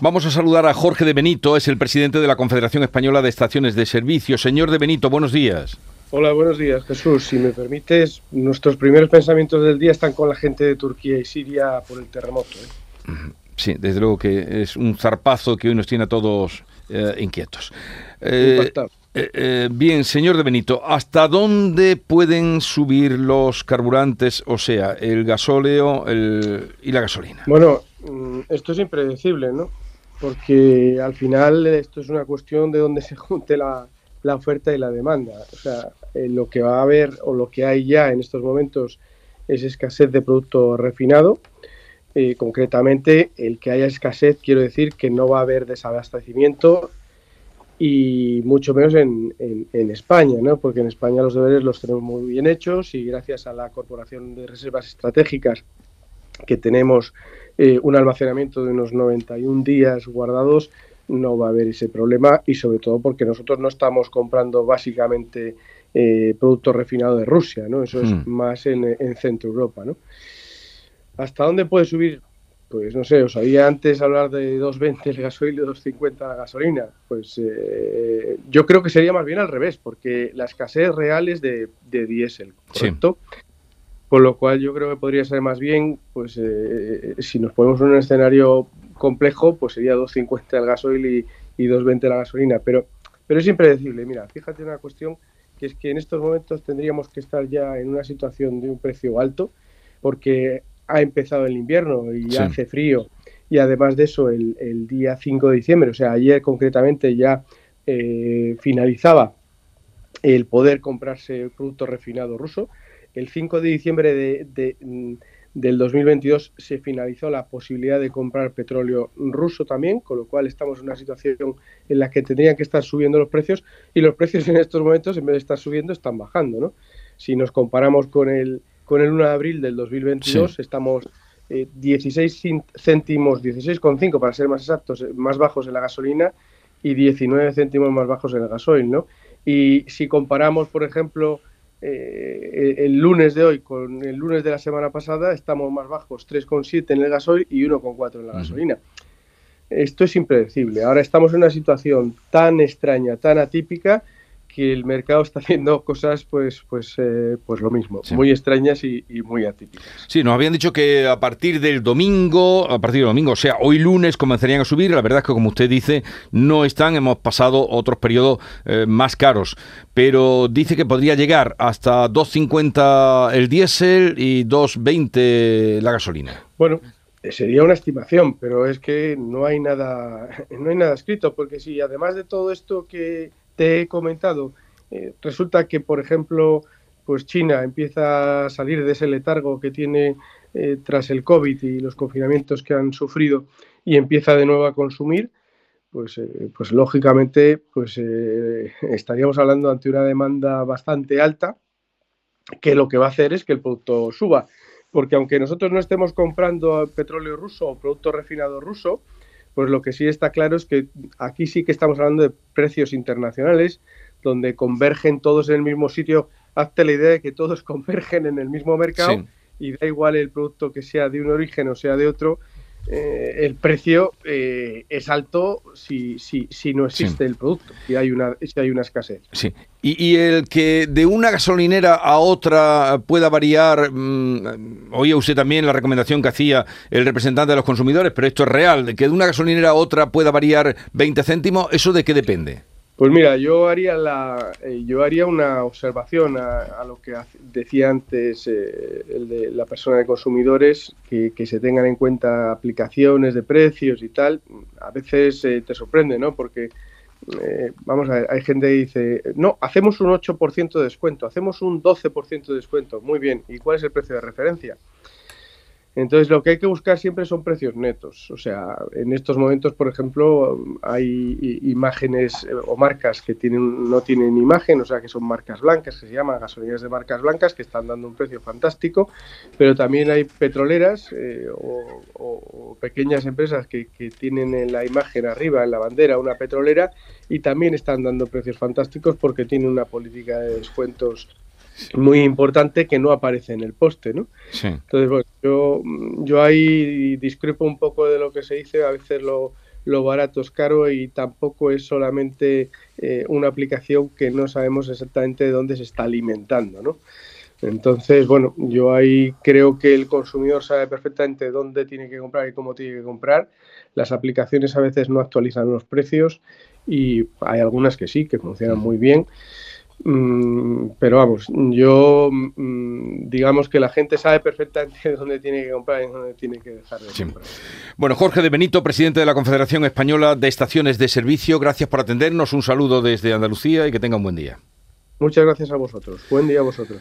Vamos a saludar a Jorge de Benito, es el presidente de la Confederación Española de Estaciones de Servicio. Señor de Benito, buenos días. Hola, buenos días, Jesús. Si me permites, nuestros primeros pensamientos del día están con la gente de Turquía y Siria por el terremoto. ¿eh? Sí, desde luego que es un zarpazo que hoy nos tiene a todos eh, inquietos. Eh, bien, señor de Benito, ¿hasta dónde pueden subir los carburantes, o sea, el gasóleo y la gasolina? Bueno, mm, esto es impredecible, ¿no? Porque al final esto es una cuestión de dónde se junte la, oferta y la demanda. O sea, eh, lo que va a haber o lo que hay ya en estos momentos es escasez de producto refinado. Eh, concretamente, el que haya escasez, quiero decir que no va a haber desabastecimiento y mucho menos en, en, España, ¿no? porque en España los deberes los tenemos muy bien hechos y gracias a la Corporación de Reservas Estratégicas que tenemos eh, un almacenamiento de unos 91 días guardados, no va a haber ese problema y sobre todo porque nosotros no estamos comprando básicamente eh, producto refinado de Rusia, ¿no? Eso es hmm. más en, Centro Europa, ¿no? ¿Hasta dónde puede subir? Pues no sé, os había antes hablar de 2.20 el gasoil y 2.50 la gasolina. Pues eh, yo creo que sería más bien al revés, porque la escasez real es de, de diésel, ¿correcto? Con lo cual yo creo que podría ser más bien, pues eh, si nos ponemos en un escenario complejo, pues sería 2,50 el gasoil y, y 2,20 la gasolina. Pero, pero es impredecible. Mira, fíjate una cuestión que es que en estos momentos tendríamos que estar ya en una situación de un precio alto, porque ha empezado el invierno y ya hace frío. Y además de eso, el, el, día 5 de diciembre, o sea, ayer concretamente ya eh, finalizaba el poder comprarse producto refinado ruso. El 5 de diciembre de, mm, del 2022 se finalizó la posibilidad de comprar petróleo ruso también, con lo cual estamos en una situación en la que tendrían que estar subiendo los precios y los precios en estos momentos, en vez de estar subiendo, están bajando. ¿no? Si nos comparamos con el, con el 1 de abril del 2022, estamos 16 eh, céntimos, 16,5 para ser más exactos, eh, más bajos en la gasolina y 19 céntimos más bajos en el gasoil. ¿no? Y si comparamos, por ejemplo, eh, el lunes de hoy con el lunes de la semana pasada estamos más bajos, 3,7 en el gasoil y 1,4 en la gasolina. Esto es impredecible. Ahora estamos en una situación tan extraña, tan atípica, que el mercado está haciendo cosas, pues, pues, eh, pues lo mismo, muy extrañas y, muy atípicas. Sí, nos habían dicho que a partir del domingo, a partir del domingo, o sea, hoy lunes comenzarían a subir. La verdad es que, como usted dice, no están. Hemos pasado otros periodos eh, más caros, pero dice que podría llegar hasta 2.50 el diésel y 2.20 la gasolina. Bueno, sería una estimación, pero es que no hay nada, no hay nada escrito, porque si además de todo esto que te he comentado, eh, resulta que, por ejemplo, pues China empieza a salir de ese letargo que tiene eh, tras el COVID y los confinamientos que han sufrido y empieza de nuevo a consumir, pues, eh, pues lógicamente pues, estaríamos hablando ante una demanda bastante alta que lo que va a hacer es que el producto suba. Porque aunque nosotros no estemos comprando petróleo ruso o producto refinado ruso, pues lo que sí está claro es que aquí sí que estamos hablando de precios internacionales, donde convergen todos en el mismo sitio. Hazte la idea de que todos convergen en el mismo mercado y da igual el producto que sea de un origen o sea de otro, eh, el precio eh, es alto si, si, si no existe el producto, si hay una, si hay una escasez. Sí. Y, el que de una gasolinera a otra pueda variar, mmm, oía usted también la recomendación que hacía el representante de los consumidores, pero esto es real, de que de una gasolinera a otra pueda variar 20 céntimos, ¿eso de qué depende? Pues mira, yo haría la, eh, yo haría una observación a, lo que decía antes eh, el de la persona de consumidores, que, se tengan en cuenta aplicaciones de precios y tal. A veces eh, te sorprende, ¿no? Porque vamos a ver, hay gente que dice, no, hacemos un 8% de descuento, hacemos un 12% de descuento. Muy bien, ¿y cuál es el precio de referencia? Entonces, lo que hay que buscar siempre son precios netos. O sea, en estos momentos, por ejemplo, hay imágenes eh, o marcas que tienen, no tienen imagen, o sea, que son marcas blancas, que se llaman gasolineras de marcas blancas, que están dando un precio fantástico, pero también hay petroleras eh, o, pequeñas empresas que, que tienen en la imagen arriba, en la bandera, una petrolera y también están dando precios fantásticos porque tienen una política de descuentos muy importante que no aparece en el poste, ¿no? Entonces, bueno, yo, yo ahí discrepo un poco de lo que se dice, a veces lo, lo barato es caro y tampoco es solamente eh, una aplicación que no sabemos exactamente de dónde se está alimentando, ¿no? Entonces, bueno, yo ahí creo que el consumidor sabe perfectamente dónde tiene que comprar y cómo tiene que comprar. Las aplicaciones a veces no actualizan los precios y hay algunas que sí, que funcionan muy bien. Mm, pero vamos, yo mm, digamos que la gente sabe perfectamente dónde tiene que comprar y dónde tiene que dejar de comprar. Bueno, Jorge de Benito, presidente de la Confederación Española de Estaciones de Servicio, gracias por atendernos. Un saludo desde Andalucía y que tenga un buen día. Muchas gracias a vosotros. Buen día a vosotros.